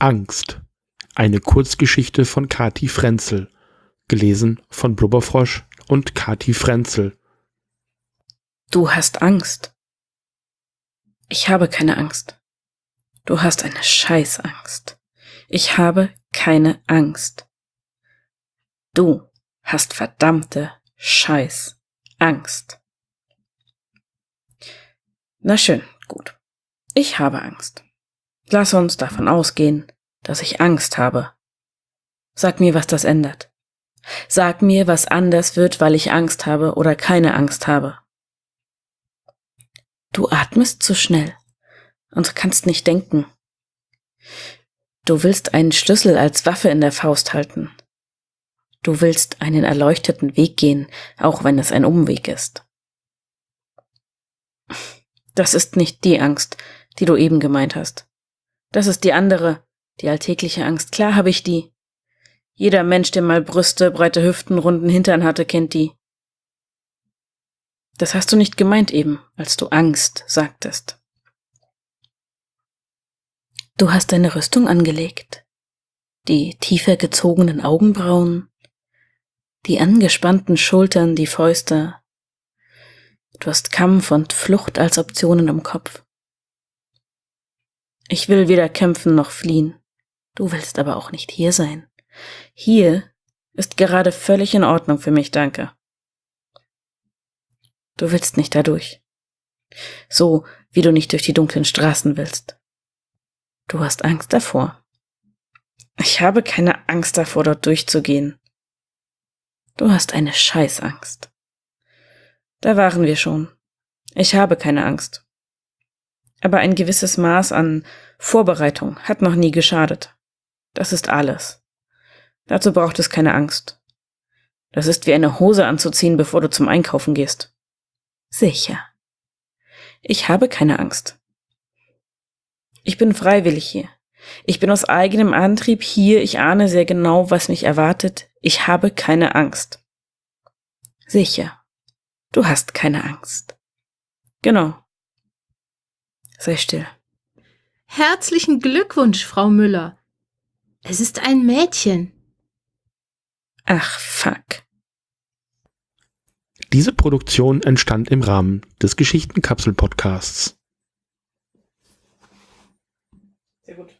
Angst. Eine Kurzgeschichte von Kati Frenzel. Gelesen von Blubberfrosch und Kati Frenzel. Du hast Angst. Ich habe keine Angst. Du hast eine Scheißangst. Ich habe keine Angst. Du hast verdammte Scheißangst. Na schön, gut. Ich habe Angst. Lass uns davon ausgehen, dass ich Angst habe. Sag mir, was das ändert. Sag mir, was anders wird, weil ich Angst habe oder keine Angst habe. Du atmest zu schnell und kannst nicht denken. Du willst einen Schlüssel als Waffe in der Faust halten. Du willst einen erleuchteten Weg gehen, auch wenn es ein Umweg ist. Das ist nicht die Angst, die du eben gemeint hast. Das ist die andere, die alltägliche Angst. Klar habe ich die. Jeder Mensch, der mal Brüste, breite Hüften, runden Hintern hatte, kennt die. Das hast du nicht gemeint eben, als du Angst sagtest. Du hast deine Rüstung angelegt, die tiefer gezogenen Augenbrauen, die angespannten Schultern, die Fäuste. Du hast Kampf und Flucht als Optionen im Kopf. Ich will weder kämpfen noch fliehen. Du willst aber auch nicht hier sein. Hier ist gerade völlig in Ordnung für mich, danke. Du willst nicht dadurch. So wie du nicht durch die dunklen Straßen willst. Du hast Angst davor. Ich habe keine Angst davor, dort durchzugehen. Du hast eine Scheißangst. Da waren wir schon. Ich habe keine Angst. Aber ein gewisses Maß an Vorbereitung hat noch nie geschadet. Das ist alles. Dazu braucht es keine Angst. Das ist wie eine Hose anzuziehen, bevor du zum Einkaufen gehst. Sicher. Ich habe keine Angst. Ich bin freiwillig hier. Ich bin aus eigenem Antrieb hier. Ich ahne sehr genau, was mich erwartet. Ich habe keine Angst. Sicher. Du hast keine Angst. Genau. Sei still. Herzlichen Glückwunsch, Frau Müller. Es ist ein Mädchen. Ach, fuck. Diese Produktion entstand im Rahmen des Geschichtenkapsel-Podcasts. Sehr gut.